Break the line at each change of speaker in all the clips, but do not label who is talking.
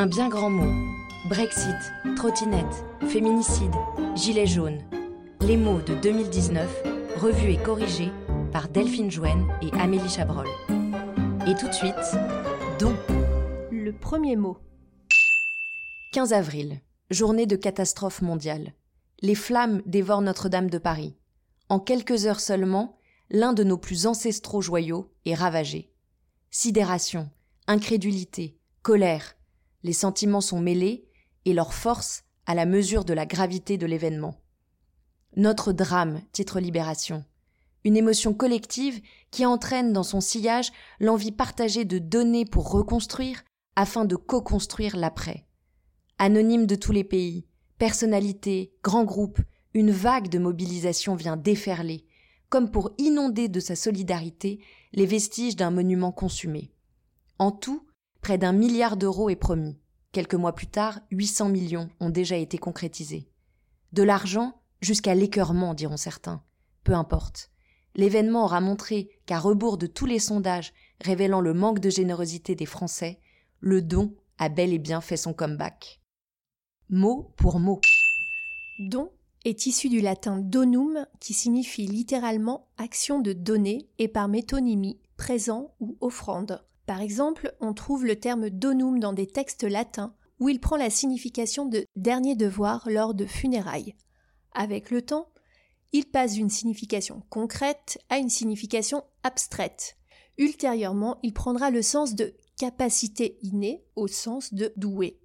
Un bien grand mot. Brexit, trottinette, féminicide, gilet jaune. Les mots de 2019, revus et corrigés par Delphine Jouen et Amélie Chabrol. Et tout de suite, don.
Le premier mot.
15 avril, journée de catastrophe mondiale. Les flammes dévorent Notre-Dame de Paris. En quelques heures seulement, l'un de nos plus ancestraux joyaux est ravagé. Sidération, incrédulité, colère, les sentiments sont mêlés et leur force à la mesure de la gravité de l'événement. Notre drame, titre Libération. Une émotion collective qui entraîne dans son sillage l'envie partagée de donner pour reconstruire afin de co-construire l'après. Anonyme de tous les pays, personnalités, grands groupes, une vague de mobilisation vient déferler, comme pour inonder de sa solidarité les vestiges d'un monument consumé. En tout, près d'un milliard d'euros est promis. Quelques mois plus tard, 800 millions ont déjà été concrétisés. De l'argent jusqu'à l'écœurement, diront certains. Peu importe. L'événement aura montré qu'à rebours de tous les sondages révélant le manque de générosité des Français, le don a bel et bien fait son comeback. Mot pour mot.
Don est issu du latin donum qui signifie littéralement action de donner et par métonymie présent ou offrande. Par exemple, on trouve le terme donum dans des textes latins où il prend la signification de dernier devoir lors de funérailles. Avec le temps, il passe d'une signification concrète à une signification abstraite. Ultérieurement, il prendra le sens de capacité innée au sens de doué.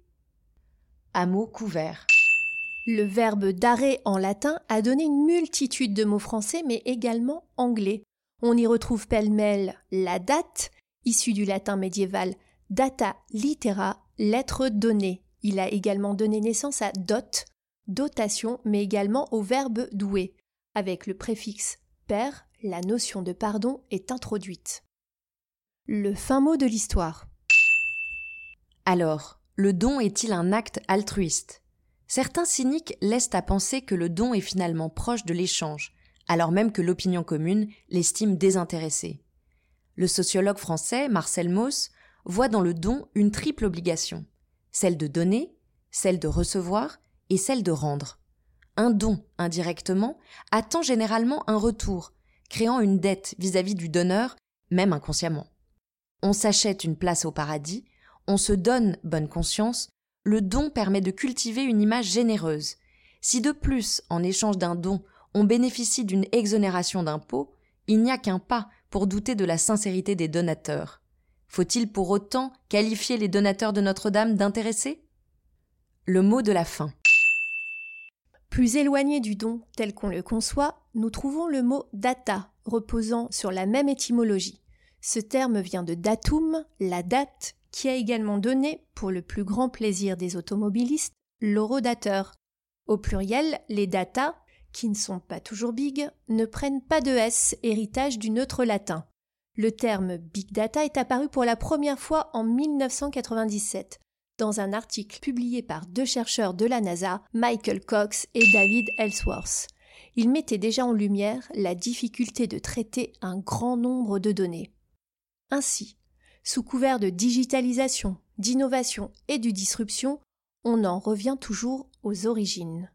Hameau couvert.
Le verbe d'arrêt en latin a donné une multitude de mots français mais également anglais. On y retrouve pêle-mêle la date, issue du latin médiéval data litera, lettre donnée. Il a également donné naissance à dot, dotation, mais également au verbe doué. Avec le préfixe père, la notion de pardon est introduite. Le fin mot de l'histoire.
Alors, le don est-il un acte altruiste? Certains cyniques laissent à penser que le don est finalement proche de l'échange, alors même que l'opinion commune l'estime désintéressé. Le sociologue français Marcel Mauss voit dans le don une triple obligation, celle de donner, celle de recevoir et celle de rendre. Un don, indirectement, attend généralement un retour, créant une dette vis-à-vis -vis du donneur, même inconsciemment. On s'achète une place au paradis, on se donne bonne conscience, le don permet de cultiver une image généreuse. Si de plus, en échange d'un don, on bénéficie d'une exonération d'impôts, il n'y a qu'un pas douter de la sincérité des donateurs. Faut-il pour autant qualifier les donateurs de Notre-Dame d'intéressés? Le mot de la fin.
Plus éloigné du don tel qu'on le conçoit, nous trouvons le mot data, reposant sur la même étymologie. Ce terme vient de datum, la date, qui a également donné, pour le plus grand plaisir des automobilistes, l'horodateur. Au pluriel, les data, qui ne sont pas toujours big, ne prennent pas de S, héritage du neutre latin. Le terme big data est apparu pour la première fois en 1997 dans un article publié par deux chercheurs de la NASA, Michael Cox et David Ellsworth. Il mettait déjà en lumière la difficulté de traiter un grand nombre de données. Ainsi, sous couvert de digitalisation, d'innovation et de disruption, on en revient toujours aux origines.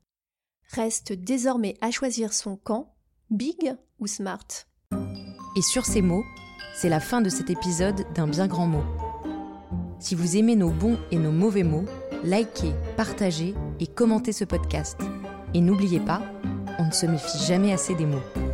Reste désormais à choisir son camp, big ou smart.
Et sur ces mots, c'est la fin de cet épisode d'un bien grand mot. Si vous aimez nos bons et nos mauvais mots, likez, partagez et commentez ce podcast. Et n'oubliez pas, on ne se méfie jamais assez des mots.